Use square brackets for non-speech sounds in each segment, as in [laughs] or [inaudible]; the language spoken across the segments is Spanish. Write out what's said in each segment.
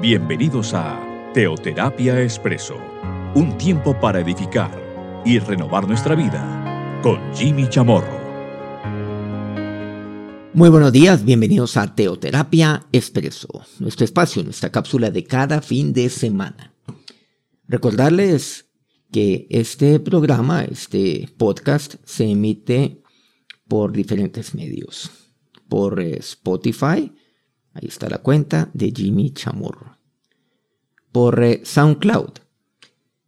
Bienvenidos a Teoterapia Expreso, un tiempo para edificar y renovar nuestra vida con Jimmy Chamorro. Muy buenos días, bienvenidos a Teoterapia Expreso, nuestro espacio, nuestra cápsula de cada fin de semana. Recordarles que este programa, este podcast, se emite por diferentes medios. Por eh, Spotify, ahí está la cuenta de Jimmy Chamorro. Por eh, SoundCloud.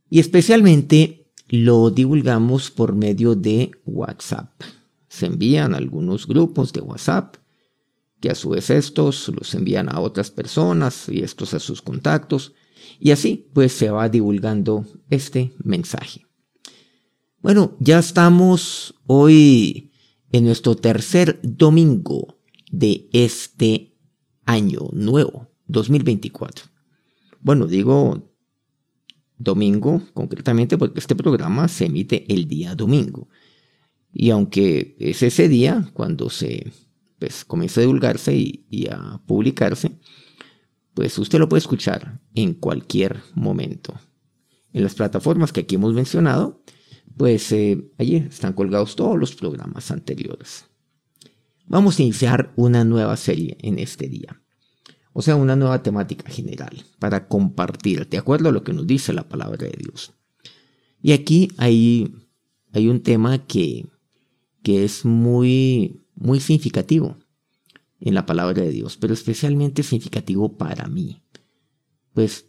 Y especialmente lo divulgamos por medio de WhatsApp. Se envían algunos grupos de WhatsApp, que a su vez estos los envían a otras personas y estos a sus contactos y así pues se va divulgando este mensaje. Bueno, ya estamos hoy en nuestro tercer domingo de este año nuevo, 2024. Bueno, digo domingo concretamente porque este programa se emite el día domingo. Y aunque es ese día cuando se pues, comienza a divulgarse y a publicarse, pues usted lo puede escuchar en cualquier momento. En las plataformas que aquí hemos mencionado, pues eh, allí están colgados todos los programas anteriores. Vamos a iniciar una nueva serie en este día. O sea, una nueva temática general para compartir, de acuerdo a lo que nos dice la palabra de Dios. Y aquí hay, hay un tema que, que es muy, muy significativo en la palabra de Dios, pero especialmente significativo para mí. Pues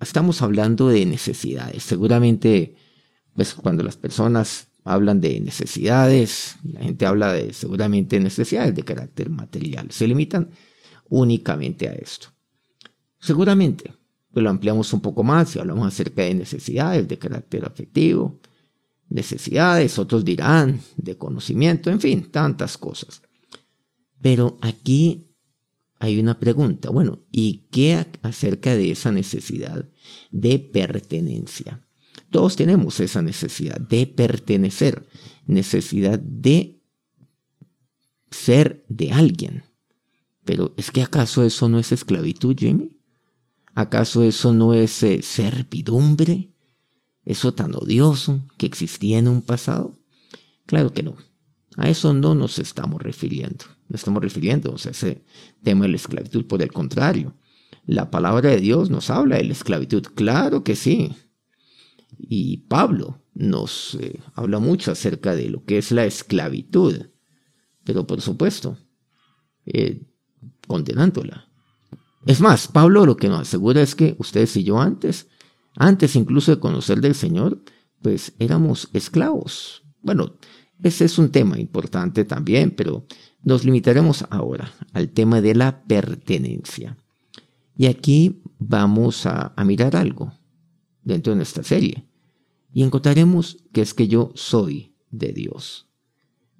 estamos hablando de necesidades. Seguramente, pues cuando las personas hablan de necesidades, la gente habla de seguramente necesidades de carácter material. Se limitan únicamente a esto. Seguramente, lo ampliamos un poco más y hablamos acerca de necesidades de carácter afectivo, necesidades, otros dirán, de conocimiento, en fin, tantas cosas. Pero aquí hay una pregunta. Bueno, ¿y qué acerca de esa necesidad de pertenencia? Todos tenemos esa necesidad de pertenecer, necesidad de ser de alguien. Pero ¿es que acaso eso no es esclavitud, Jimmy? ¿Acaso eso no es eh, servidumbre? ¿Eso tan odioso que existía en un pasado? Claro que no. A eso no nos estamos refiriendo. No estamos refiriendo a ese tema de la esclavitud. Por el contrario, la palabra de Dios nos habla de la esclavitud. Claro que sí. Y Pablo nos eh, habla mucho acerca de lo que es la esclavitud. Pero por supuesto, eh, condenándola. Es más, Pablo lo que nos asegura es que ustedes y yo antes, antes incluso de conocer del Señor, pues éramos esclavos. Bueno, ese es un tema importante también, pero nos limitaremos ahora al tema de la pertenencia. Y aquí vamos a, mirar algo dentro de nuestra serie. Y encontraremos que es que yo soy de Dios.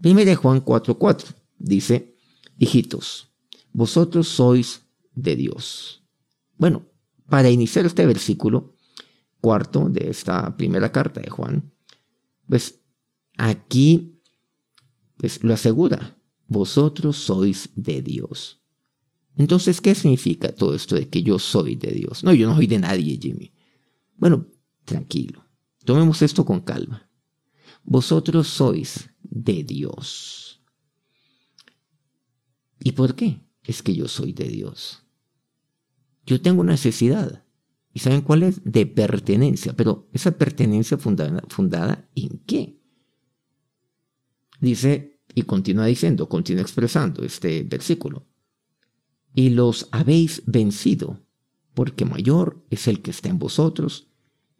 Primero Juan 4:4 dice, hijitos, vosotros sois de Dios. Bueno, para iniciar este versículo cuarto de esta primera carta de Juan, pues aquí pues, lo asegura, vosotros sois de Dios. Entonces, ¿qué significa todo esto de que yo soy de Dios? No, yo no soy de nadie, Jimmy. Bueno, tranquilo, tomemos esto con calma. Vosotros sois de Dios. ¿Y por qué? Es que yo soy de Dios. Yo tengo una necesidad. ¿Y saben cuál es? De pertenencia. Pero esa pertenencia fundada, fundada en qué? Dice, y continúa diciendo, continúa expresando este versículo. Y los habéis vencido, porque mayor es el que está en vosotros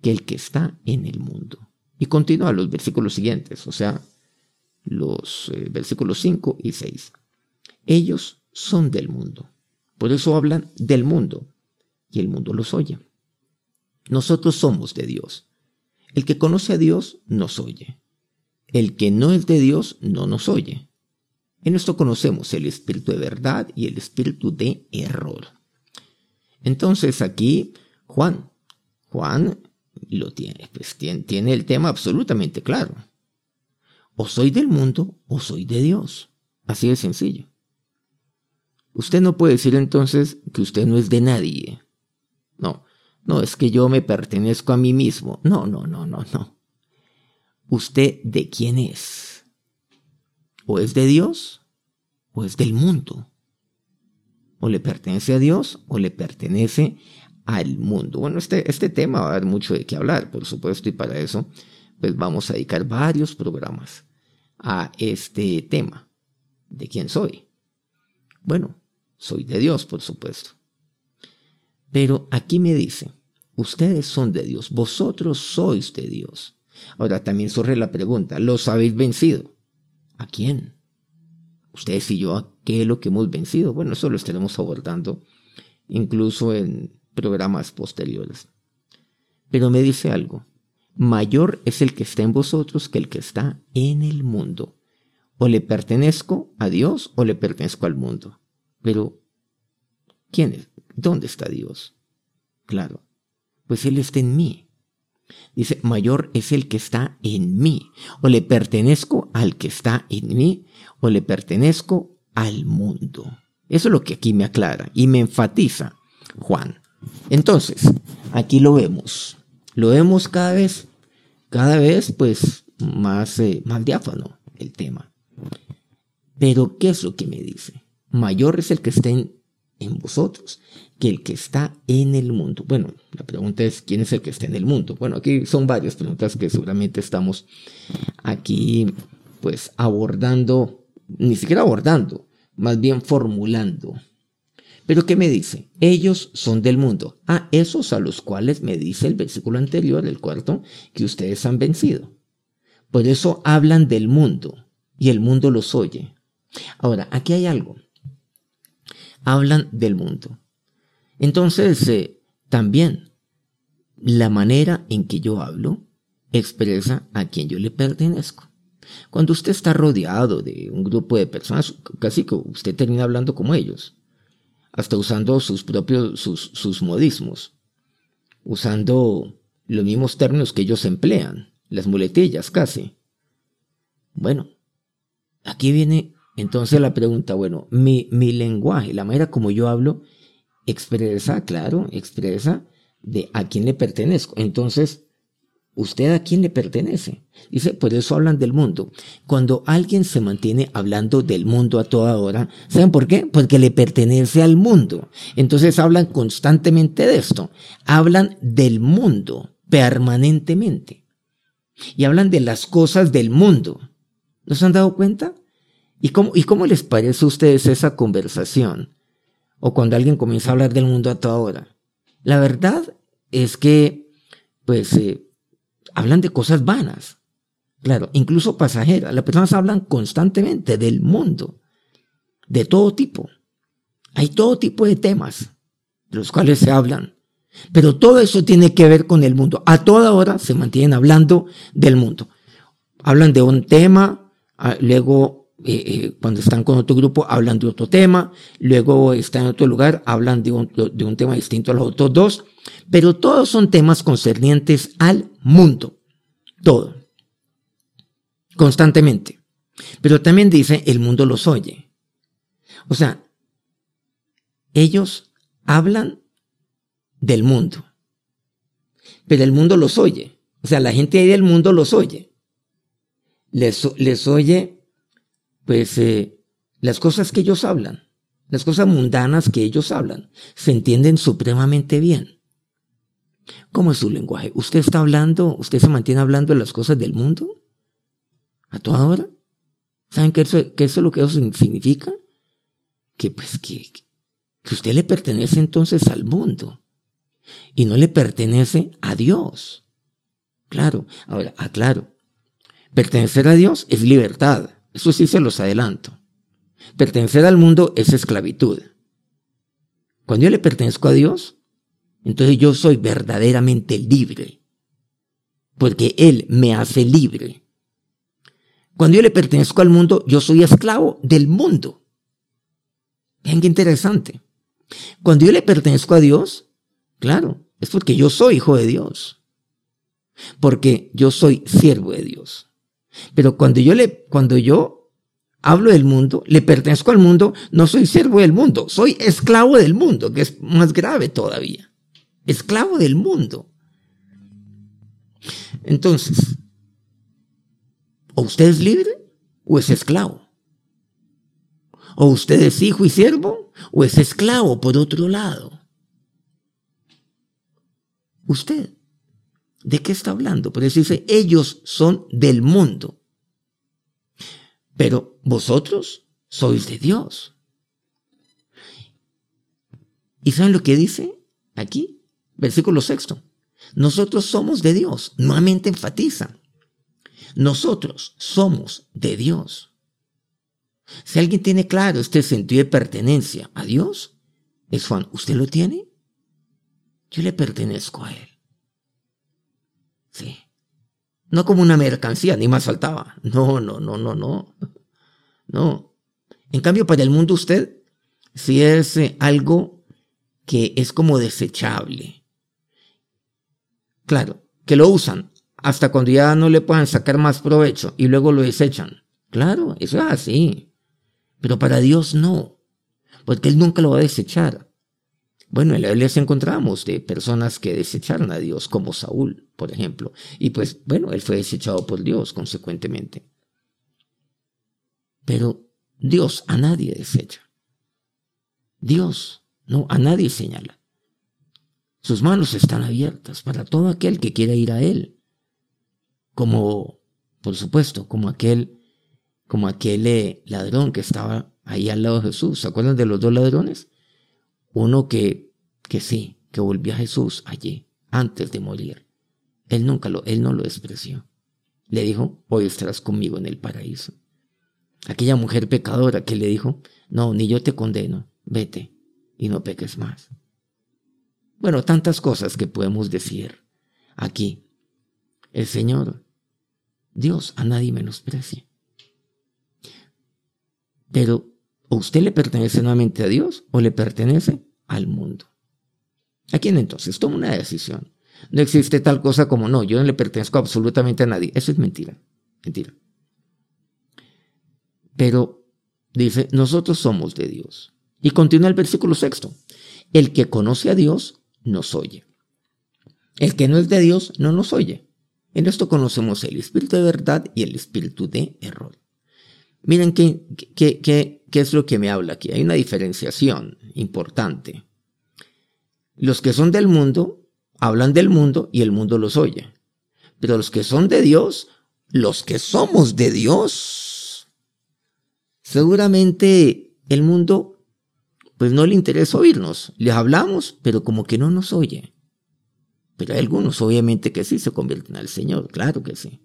que el que está en el mundo. Y continúa los versículos siguientes, o sea, los eh, versículos 5 y 6. Ellos son del mundo. Por eso hablan del mundo, y el mundo los oye. Nosotros somos de Dios. El que conoce a Dios nos oye. El que no es de Dios no nos oye. En esto conocemos el espíritu de verdad y el espíritu de error. Entonces aquí Juan, Juan lo tiene, pues tiene, tiene el tema absolutamente claro. O soy del mundo o soy de Dios. Así de sencillo. Usted no puede decir entonces que usted no es de nadie. No, no, es que yo me pertenezco a mí mismo. No, no, no, no, no. ¿Usted de quién es? ¿O es de Dios o es del mundo? ¿O le pertenece a Dios o le pertenece al mundo? Bueno, este, este tema va a dar mucho de qué hablar, por supuesto, y para eso pues vamos a dedicar varios programas a este tema de quién soy. Bueno, soy de Dios, por supuesto. Pero aquí me dice, ustedes son de Dios, vosotros sois de Dios. Ahora también surge la pregunta, ¿los habéis vencido? ¿A quién? Ustedes y yo, ¿a qué es lo que hemos vencido? Bueno, eso lo estaremos abordando incluso en programas posteriores. Pero me dice algo, mayor es el que está en vosotros que el que está en el mundo. O le pertenezco a Dios o le pertenezco al mundo. Pero, ¿quién es? ¿Dónde está Dios? Claro, pues Él está en mí. Dice, mayor es el que está en mí. O le pertenezco al que está en mí, o le pertenezco al mundo. Eso es lo que aquí me aclara y me enfatiza Juan. Entonces, aquí lo vemos. Lo vemos cada vez, cada vez, pues, más, eh, más diáfano el tema. Pero, ¿qué es lo que me dice? Mayor es el que está en, vosotros que el que está en el mundo. Bueno, la pregunta es, ¿quién es el que está en el mundo? Bueno, aquí son varias preguntas que seguramente estamos aquí, pues, abordando, ni siquiera abordando, más bien formulando. Pero ¿qué me dice? Ellos son del mundo. A esos a los cuales me dice el versículo anterior, el cuarto, que ustedes han vencido. Por eso hablan del mundo y el mundo los oye. Ahora, aquí hay algo. Hablan del mundo. Entonces, eh, también la manera en que yo hablo expresa a quien yo le pertenezco. Cuando usted está rodeado de un grupo de personas, casi que usted termina hablando como ellos, hasta usando sus propios, sus, sus modismos, usando los mismos términos que ellos emplean, las muletillas casi. Bueno, aquí viene entonces la pregunta, bueno, mi, mi lenguaje, la manera como yo hablo, expresa, claro, expresa de a quién le pertenezco. Entonces, ¿usted a quién le pertenece? Dice, por eso hablan del mundo. Cuando alguien se mantiene hablando del mundo a toda hora, ¿saben por qué? Porque le pertenece al mundo. Entonces hablan constantemente de esto. Hablan del mundo permanentemente. Y hablan de las cosas del mundo. ¿No se han dado cuenta? ¿Y cómo, ¿Y cómo les parece a ustedes esa conversación? o cuando alguien comienza a hablar del mundo a toda hora. La verdad es que, pues, eh, hablan de cosas vanas. Claro, incluso pasajeras. Las personas hablan constantemente del mundo, de todo tipo. Hay todo tipo de temas de los cuales se hablan. Pero todo eso tiene que ver con el mundo. A toda hora se mantienen hablando del mundo. Hablan de un tema, ah, luego eh, eh, cuando están con otro grupo hablan de otro tema, luego están en otro lugar, hablan de un, de un tema distinto a los otros dos, pero todos son temas concernientes al mundo, todo, constantemente. Pero también dice, el mundo los oye. O sea, ellos hablan del mundo, pero el mundo los oye. O sea, la gente ahí del mundo los oye. Les, les oye pues eh, las cosas que ellos hablan, las cosas mundanas que ellos hablan, se entienden supremamente bien. ¿Cómo es su lenguaje? ¿Usted está hablando, usted se mantiene hablando de las cosas del mundo? ¿A toda hora? ¿Saben qué, eso, qué es lo que eso significa? Que pues que, que usted le pertenece entonces al mundo y no le pertenece a Dios. Claro, ahora, aclaro, pertenecer a Dios es libertad. Eso sí se los adelanto. Pertenecer al mundo es esclavitud. Cuando yo le pertenezco a Dios, entonces yo soy verdaderamente libre. Porque Él me hace libre. Cuando yo le pertenezco al mundo, yo soy esclavo del mundo. Vean qué interesante. Cuando yo le pertenezco a Dios, claro, es porque yo soy hijo de Dios. Porque yo soy siervo de Dios. Pero cuando yo le, cuando yo hablo del mundo, le pertenezco al mundo, no soy siervo del mundo, soy esclavo del mundo, que es más grave todavía. esclavo del mundo. Entonces, o usted es libre o es esclavo. O usted es hijo y siervo o es esclavo por otro lado. Usted, ¿de qué está hablando? Por eso dice, ellos son del mundo. Pero vosotros sois de Dios. ¿Y saben lo que dice aquí? Versículo sexto. Nosotros somos de Dios. Nuevamente enfatiza. Nosotros somos de Dios. Si alguien tiene claro este sentido de pertenencia a Dios, es Juan. ¿Usted lo tiene? Yo le pertenezco a Él. Sí. No como una mercancía, ni más faltaba. No, no, no, no, no. No. En cambio, para el mundo usted, si es eh, algo que es como desechable. Claro, que lo usan hasta cuando ya no le puedan sacar más provecho y luego lo desechan. Claro, eso es así. Pero para Dios no, porque Él nunca lo va a desechar. Bueno, en la Biblia encontramos de personas que desecharon a Dios, como Saúl, por ejemplo. Y pues, bueno, él fue desechado por Dios, consecuentemente. Pero Dios a nadie desecha. Dios, no, a nadie señala. Sus manos están abiertas para todo aquel que quiera ir a Él como, por supuesto, como aquel, como aquel eh, ladrón que estaba ahí al lado de Jesús. ¿Se acuerdan de los dos ladrones? Uno que, que sí, que volvió a Jesús allí, antes de morir. Él nunca lo, él no lo despreció. Le dijo, hoy estarás conmigo en el paraíso. Aquella mujer pecadora que le dijo, no, ni yo te condeno, vete y no peques más. Bueno, tantas cosas que podemos decir aquí. El Señor Dios a nadie menosprecia. Pero, ¿o usted le pertenece nuevamente a Dios o le pertenece al mundo? ¿A quién entonces? Toma una decisión. No existe tal cosa como no, yo no le pertenezco absolutamente a nadie. Eso es mentira. Mentira. Pero dice, nosotros somos de Dios. Y continúa el versículo sexto. El que conoce a Dios nos oye. El que no es de Dios no nos oye. En esto conocemos el espíritu de verdad y el espíritu de error. Miren qué, qué, qué, qué es lo que me habla aquí. Hay una diferenciación importante. Los que son del mundo hablan del mundo y el mundo los oye. Pero los que son de Dios, los que somos de Dios, seguramente el mundo pues no le interesa oírnos. Les hablamos, pero como que no nos oye. Pero hay algunos, obviamente, que sí se convierten al Señor, claro que sí.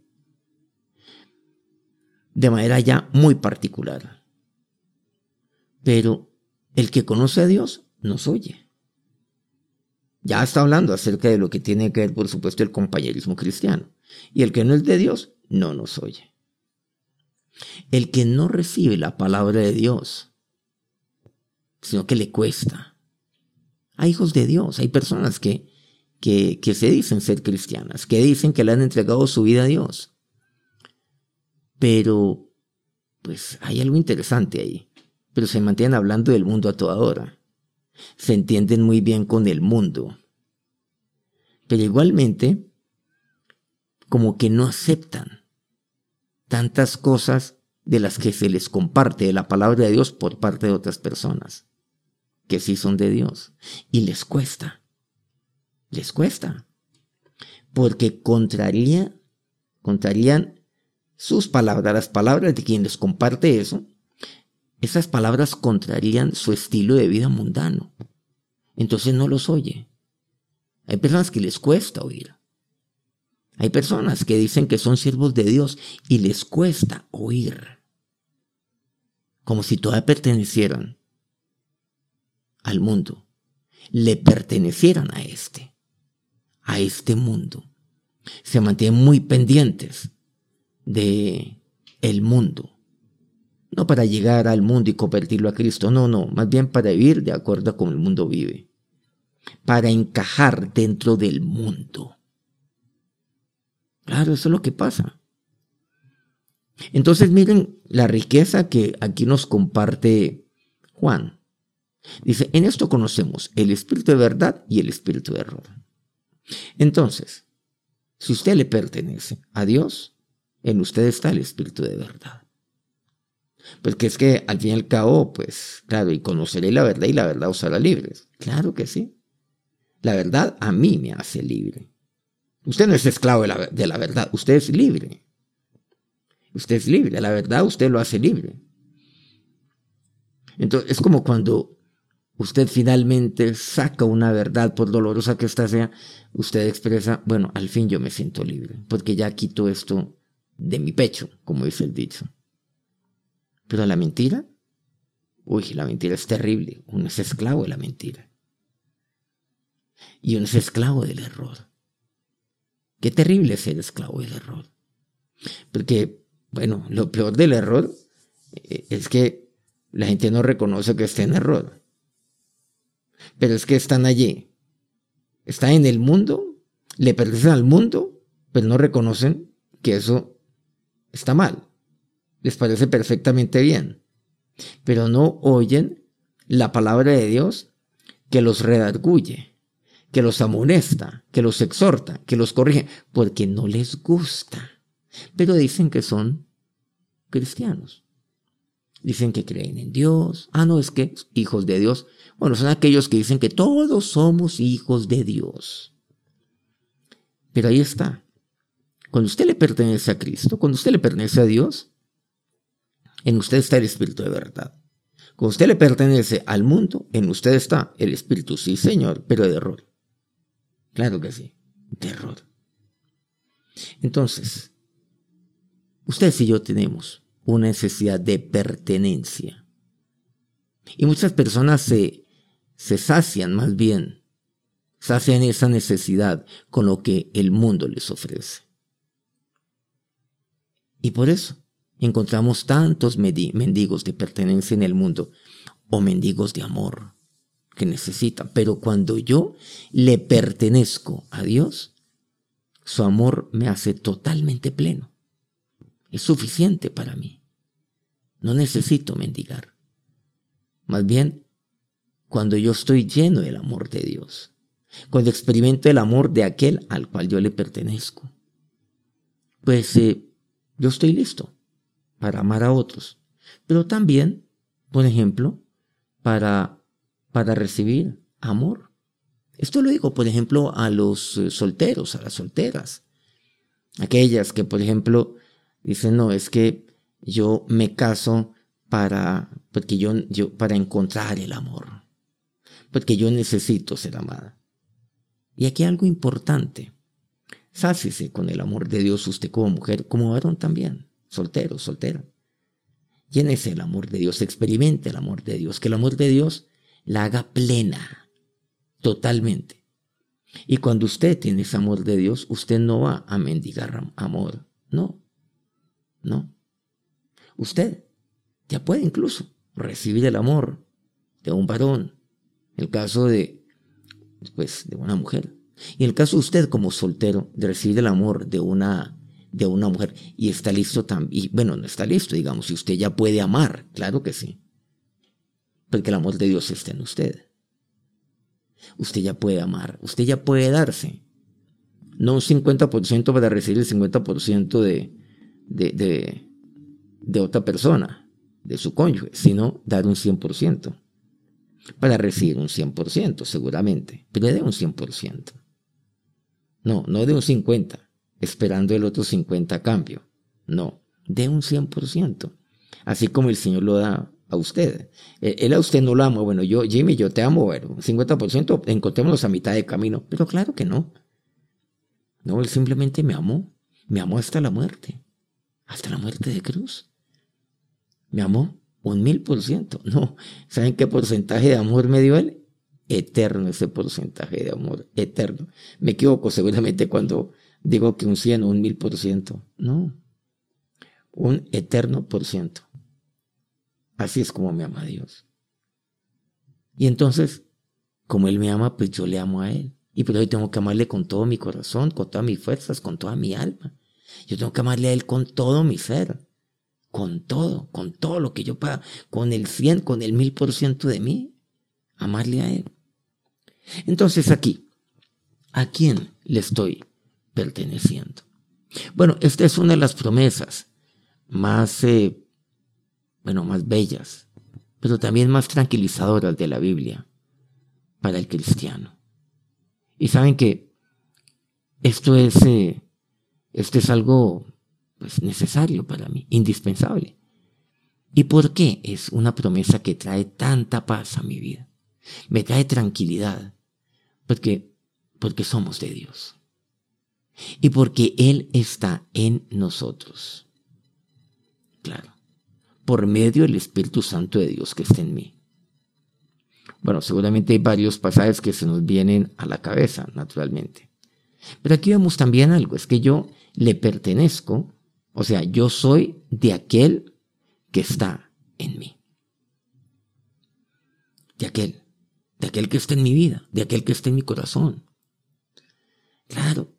De manera ya muy particular. Pero el que conoce a Dios nos oye. Ya está hablando acerca de lo que tiene que ver, por supuesto, el compañerismo cristiano. Y el que no es de Dios, no nos oye. El que no recibe la palabra de Dios, sino que le cuesta. Hay hijos de Dios, hay personas que que, se dicen ser cristianas, que dicen que le han entregado su vida a Dios. Pero, pues hay algo interesante ahí. Pero se mantienen hablando del mundo a toda hora. Se entienden muy bien con el mundo. Pero igualmente, como que no aceptan tantas cosas de las que se les comparte de la palabra de Dios por parte de otras personas, que sí son de Dios, y les cuesta les cuesta. Porque contraría, contrarían sus palabras, las palabras de quien les comparte eso, esas palabras contrarían su estilo de vida mundano. Entonces no los oye. Hay personas que les cuesta oír. Hay personas que dicen que son siervos de Dios y les cuesta oír. Como si todavía pertenecieran al mundo. Le pertenecieran a este a este mundo. Se mantienen muy pendientes de el mundo. No para llegar al mundo y convertirlo a Cristo, no, no, más bien para vivir de acuerdo a cómo el mundo vive. Para encajar dentro del mundo. Claro, eso es lo que pasa. Entonces miren la riqueza que aquí nos comparte Juan. Dice, en esto conocemos el espíritu de verdad y el espíritu de error. Entonces, si usted le pertenece a Dios, en usted está el espíritu de verdad. Porque es que al fin y al cabo, pues, claro, y conoceré la verdad y la verdad os hará libres. Claro que sí. La verdad a mí me hace libre. Usted no es esclavo de la, de la verdad, usted es libre. Usted es libre, la verdad usted lo hace libre. Entonces, es como cuando usted finalmente saca una verdad, por dolorosa que ésta sea, usted expresa, bueno, al fin yo me siento libre, porque ya quito esto de mi pecho, como dice el dicho. Pero la mentira, uy, la mentira es terrible. Uno es esclavo de la mentira. Y uno es esclavo del error. Qué terrible ser esclavo del error. Porque, bueno, lo peor del error eh, es que la gente no reconoce que está en error. Pero es que están allí. Están en el mundo, le pertenecen al mundo, pero no reconocen que eso está mal les parece perfectamente bien, pero no oyen la palabra de Dios que los redarguye, que los amonesta, que los exhorta, que los corrige, porque no les gusta. Pero dicen que son cristianos. Dicen que creen en Dios. Ah, no, es que hijos de Dios. Bueno, son aquellos que dicen que todos somos hijos de Dios. Pero ahí está. Cuando usted le pertenece a Cristo, cuando usted le pertenece a Dios, en usted está el Espíritu de verdad. Cuando usted le pertenece al mundo, en usted está el Espíritu, sí, Señor, pero de error. Claro que sí, de error. Entonces, ustedes y yo tenemos una necesidad de pertenencia. Y muchas personas se, se sacian más bien, sacian esa necesidad con lo que el mundo les ofrece. Y por eso encontramos tantos mendigos de pertenencia en el mundo o mendigos de amor que necesitan. Pero cuando yo le pertenezco a Dios, su amor me hace totalmente pleno. Es suficiente para mí. No necesito mendigar. Más bien, cuando yo estoy lleno del amor de Dios, cuando experimento el amor de aquel al cual yo le pertenezco, pues eh, yo estoy listo para amar a otros, pero también, por ejemplo, para, para recibir amor. Esto lo digo, por ejemplo, a los eh, solteros, a las solteras. Aquellas que, por ejemplo, dicen, no, es que yo me caso para, porque yo, yo, para encontrar el amor. Porque yo necesito ser amada. Y aquí algo importante. Sácese con el amor de Dios usted como mujer, como varón también soltero, soltera. Llénese el amor de Dios, experimente el amor de Dios, que el amor de Dios la haga plena, totalmente. Y cuando usted tiene ese amor de Dios, usted no va a mendigar amor, no, no. Usted ya puede incluso recibir el amor de un varón, el caso de, pues, de una mujer. Y el caso de usted como soltero, de recibir el amor de una de una mujer y está listo también, bueno, no está listo, digamos, si usted ya puede amar, claro que sí, porque el amor de Dios está en usted. Usted ya puede amar, usted ya puede darse, no un 50% para recibir el 50% de, de, de, de otra persona, de su cónyuge, sino dar un 100% para recibir un 100%, seguramente, pero de un 100%. No, no de un 50, esperando el otro 50 a cambio. No, de un 100%. Así como el Señor lo da a usted. E, él a usted no lo ama. Bueno, yo, Jimmy, yo te amo, bueno, 50%, encontrémonos a mitad de camino. Pero claro que no. No, él simplemente me amó. Me amó hasta la muerte. Hasta la muerte de cruz. Me amó un mil por ciento. No, ¿saben qué porcentaje de amor me dio él? Eterno ese porcentaje de amor, eterno. Me equivoco seguramente cuando digo que un 100 o un 1000 por ciento. No. Un eterno por ciento. Así es como me ama Dios. Y entonces, como Él me ama, pues yo le amo a Él. Y por eso tengo que amarle con todo mi corazón, con todas mis fuerzas, con toda mi alma. Yo tengo que amarle a Él con todo mi ser. Con todo, con todo lo que yo pueda. Con el 100, con el 1000 por ciento de mí. amarle a Él. Entonces aquí, ¿a quién le estoy perteneciendo? Bueno, esta es una de las promesas más, eh, bueno, más bellas, pero también más tranquilizadoras de la Biblia para el cristiano. Y saben que esto es, eh, esto es algo pues, necesario para mí, indispensable. ¿Y por qué es una promesa que trae tanta paz a mi vida? Me trae tranquilidad, porque, porque somos de Dios. Y porque Él está en nosotros. Claro, por medio del Espíritu Santo de Dios que está en mí. Bueno, seguramente hay varios pasajes que se nos vienen a la cabeza, naturalmente. Pero aquí vemos también algo, es que yo le pertenezco, o sea, yo soy de aquel que está en mí. De aquel, de aquel que está en mi vida, de aquel que está en mi corazón. Claro.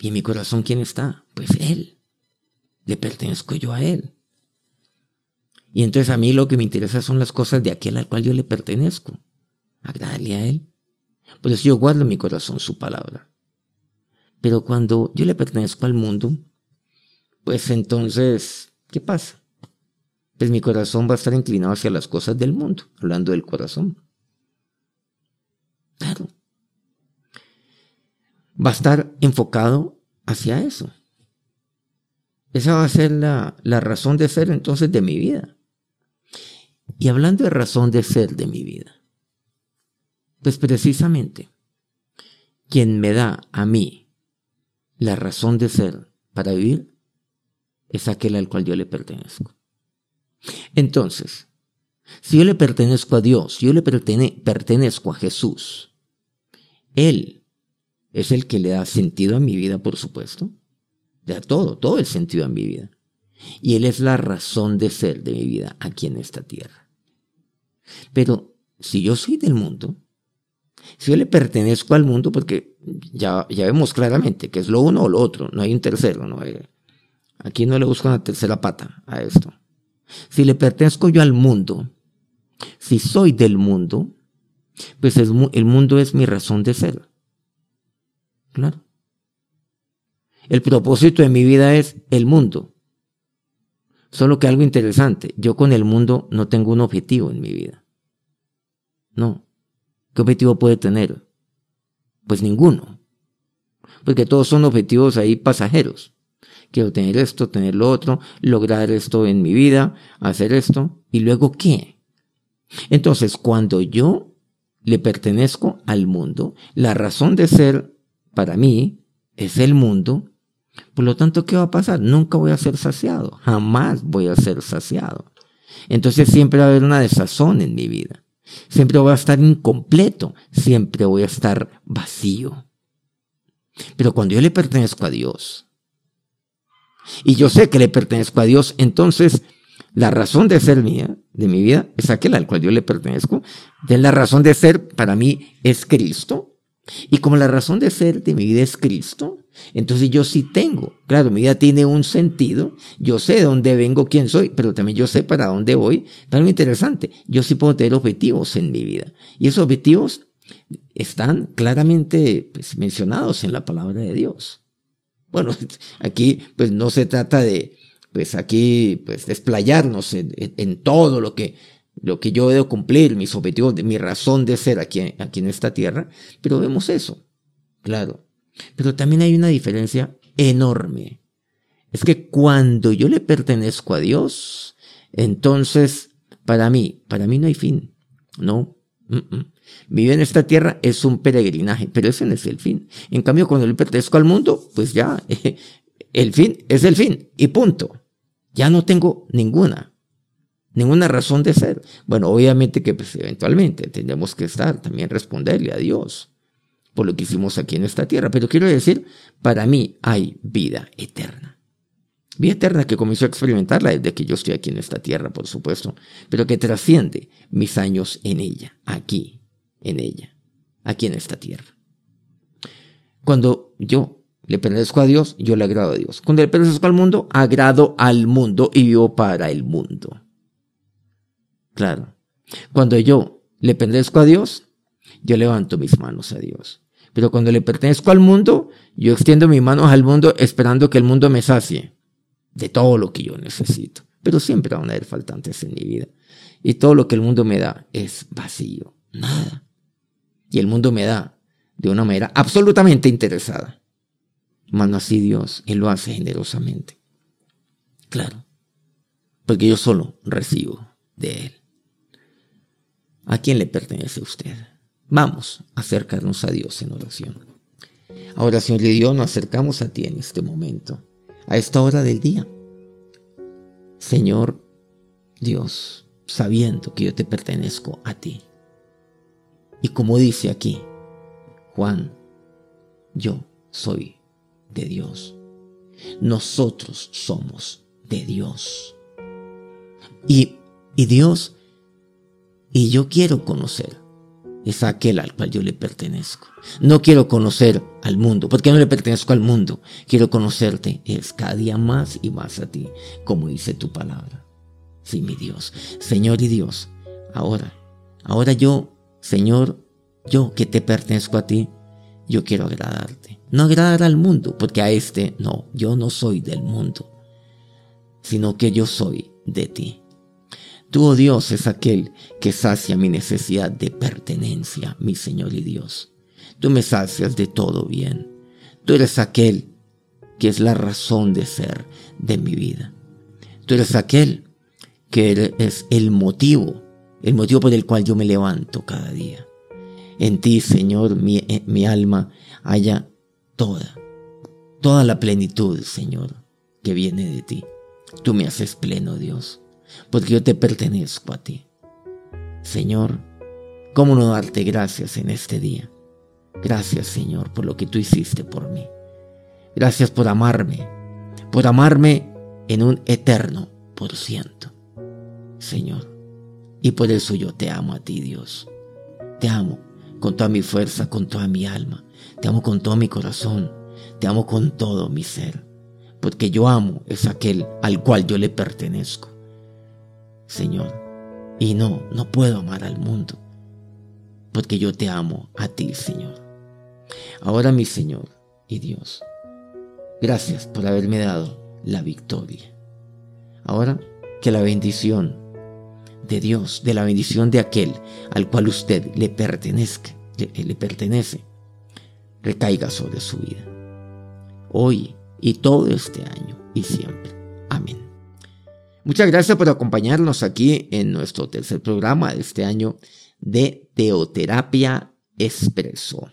¿Y en mi corazón quién está? Pues Él. Le pertenezco yo a Él. Y entonces a mí lo que me interesa son las cosas de aquel al cual yo le pertenezco. Agradarle a Él. Por eso yo guardo en mi corazón su palabra. Pero cuando yo le pertenezco al mundo, pues entonces, ¿qué pasa? Pues mi corazón va a estar inclinado hacia las cosas del mundo, hablando del corazón. Claro. Va a estar enfocado hacia eso. Esa va a ser la, la razón de ser entonces de mi vida. Y hablando de razón de ser de mi vida, pues precisamente, quien me da a mí la razón de ser para vivir es aquel al cual yo le pertenezco. Entonces, si yo le pertenezco a Dios, si yo le pertenezco a Jesús, Él es el que le da sentido a mi vida, por supuesto. Le da todo, todo el sentido a mi vida. Y Él es la razón de ser de mi vida aquí en esta tierra. Pero si yo soy del mundo, si yo le pertenezco al mundo, porque ya, ya vemos claramente que es lo uno o lo otro, no hay un tercero, no aquí no le busco una tercera pata a esto. Si le pertenezco yo al mundo, si soy del mundo, pues el mundo es mi razón de ser. Claro. El propósito de mi vida es el mundo. Solo que algo interesante, yo con el mundo no tengo un objetivo en mi vida. No. ¿Qué objetivo puede tener? Pues ninguno. Porque todos son objetivos ahí pasajeros. Quiero tener esto, tener lo otro, lograr esto en mi vida, hacer esto. ¿Y luego qué? Entonces, cuando yo le pertenezco al mundo, la razón de ser para mí es el mundo. Por lo tanto, ¿qué va a pasar? Nunca voy a ser saciado. Jamás voy a ser saciado. Entonces siempre va a haber una desazón en mi vida. Siempre voy a estar incompleto, siempre voy a estar vacío. Pero cuando yo le pertenezco a Dios, y yo sé que le pertenezco a Dios, entonces la razón de ser mía, de mi vida, es aquel al cual yo le pertenezco. De la razón de ser para mí es Cristo. Y como la razón de ser de mi vida es Cristo, entonces yo sí tengo, claro, mi vida tiene un sentido, yo sé de dónde vengo, quién soy, pero también yo sé para dónde voy. Pero muy interesante, yo sí puedo tener objetivos en mi vida. Y esos objetivos están claramente pues, mencionados en la palabra de Dios. Bueno, [laughs] aquí pues no se trata de, pues aquí, pues desplayarnos en, en todo lo que lo que yo debo cumplir, mis objetivos, mi razón de ser aquí, aquí en esta tierra, pero vemos eso, claro. Pero también hay una diferencia enorme. Es que cuando yo le pertenezco a Dios, entonces para mí, para mí no hay fin, no. Vivir en esta tierra es un peregrinaje, pero ese no es el fin. En cambio, cuando le pertenezco al mundo, pues ya, [laughs] el fin es el fin y punto. Ya no tengo ninguna ninguna razón de ser. Bueno, obviamente que pues, eventualmente tendremos que estar, también responderle a Dios por lo que hicimos aquí en esta tierra. Pero quiero decir, para mí hay vida eterna. Vida eterna que comenzó a experimentarla desde que yo estoy aquí en esta tierra, por supuesto, pero que trasciende mis años en ella, aquí, en ella, aquí en esta tierra. Cuando yo le pertenezco a Dios, yo le agrado a Dios. Cuando le pertenezco al mundo, agrado al mundo y vivo para el mundo. Claro. Cuando yo le pertenezco a Dios, yo levanto mis manos a Dios. Pero cuando le pertenezco al mundo, yo extiendo mis manos al mundo esperando que el mundo me sacie de todo lo que yo necesito. Pero siempre van a haber faltantes en mi vida. Y todo lo que el mundo me da es vacío, nada. Y el mundo me da de una manera absolutamente interesada. Mano así Dios, Él lo hace generosamente. Claro, porque yo solo recibo de Él. ¿A quién le pertenece usted? Vamos a acercarnos a Dios en oración. Ahora, Señor de Dios, nos acercamos a ti en este momento, a esta hora del día. Señor Dios, sabiendo que yo te pertenezco a ti. Y como dice aquí Juan, yo soy de Dios. Nosotros somos de Dios. Y, y Dios, y yo quiero conocer es aquel al cual yo le pertenezco. No quiero conocer al mundo, porque no le pertenezco al mundo. Quiero conocerte es cada día más y más a ti, como dice tu palabra. Sí, mi Dios, Señor y Dios, ahora, ahora yo, Señor, yo que te pertenezco a ti, yo quiero agradarte. No agradar al mundo, porque a este no, yo no soy del mundo, sino que yo soy de ti. Tú, oh Dios, es aquel que sacia mi necesidad de pertenencia, mi Señor y Dios. Tú me sacias de todo bien. Tú eres aquel que es la razón de ser de mi vida. Tú eres aquel que es el motivo, el motivo por el cual yo me levanto cada día. En ti, Señor, mi, eh, mi alma haya toda, toda la plenitud, Señor, que viene de ti. Tú me haces pleno, Dios porque yo te pertenezco a ti. Señor, ¿cómo no darte gracias en este día? Gracias, Señor, por lo que tú hiciste por mí. Gracias por amarme, por amarme en un eterno por ciento. Señor, y por eso yo te amo a ti, Dios. Te amo con toda mi fuerza, con toda mi alma. Te amo con todo mi corazón. Te amo con todo mi ser. Porque yo amo es aquel al cual yo le pertenezco. Señor. Y no, no puedo amar al mundo, porque yo te amo a ti, Señor. Ahora, mi Señor y Dios, gracias por haberme dado la victoria. Ahora, que la bendición de Dios, de la bendición de aquel al cual usted le pertenezca, le, le pertenece, recaiga sobre su vida. Hoy y todo este año y siempre. Amén. Muchas gracias por acompañarnos aquí en nuestro tercer programa de este año de Teoterapia Expreso.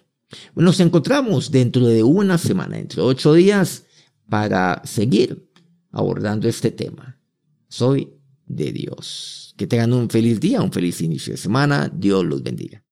Nos encontramos dentro de una semana, entre ocho días, para seguir abordando este tema. Soy de Dios. Que tengan un feliz día, un feliz inicio de semana. Dios los bendiga.